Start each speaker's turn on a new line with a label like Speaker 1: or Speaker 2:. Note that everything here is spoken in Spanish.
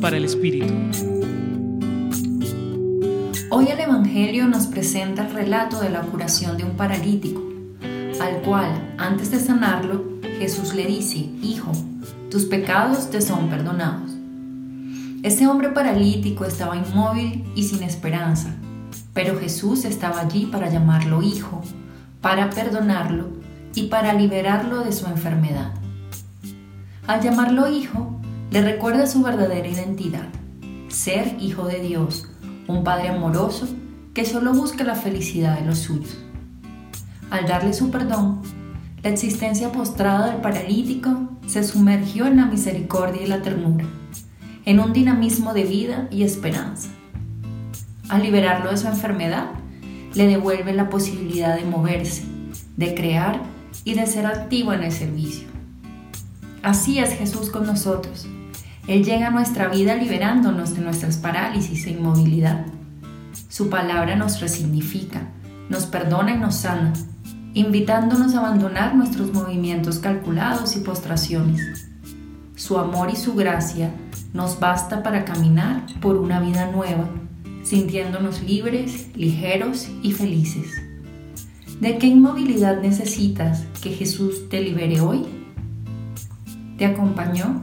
Speaker 1: Para el Espíritu.
Speaker 2: Hoy el Evangelio nos presenta el relato de la curación de un paralítico, al cual, antes de sanarlo, Jesús le dice, Hijo, tus pecados te son perdonados. Ese hombre paralítico estaba inmóvil y sin esperanza, pero Jesús estaba allí para llamarlo hijo, para perdonarlo y para liberarlo de su enfermedad. Al llamarlo hijo, le recuerda su verdadera identidad, ser hijo de Dios, un Padre amoroso que solo busca la felicidad de los suyos. Al darle su perdón, la existencia postrada del paralítico se sumergió en la misericordia y la ternura, en un dinamismo de vida y esperanza. Al liberarlo de su enfermedad, le devuelve la posibilidad de moverse, de crear y de ser activo en el servicio. Así es Jesús con nosotros. Él llega a nuestra vida liberándonos de nuestras parálisis e inmovilidad. Su palabra nos resignifica, nos perdona y nos sana, invitándonos a abandonar nuestros movimientos calculados y postraciones. Su amor y su gracia nos basta para caminar por una vida nueva, sintiéndonos libres, ligeros y felices. ¿De qué inmovilidad necesitas que Jesús te libere hoy? Te acompañó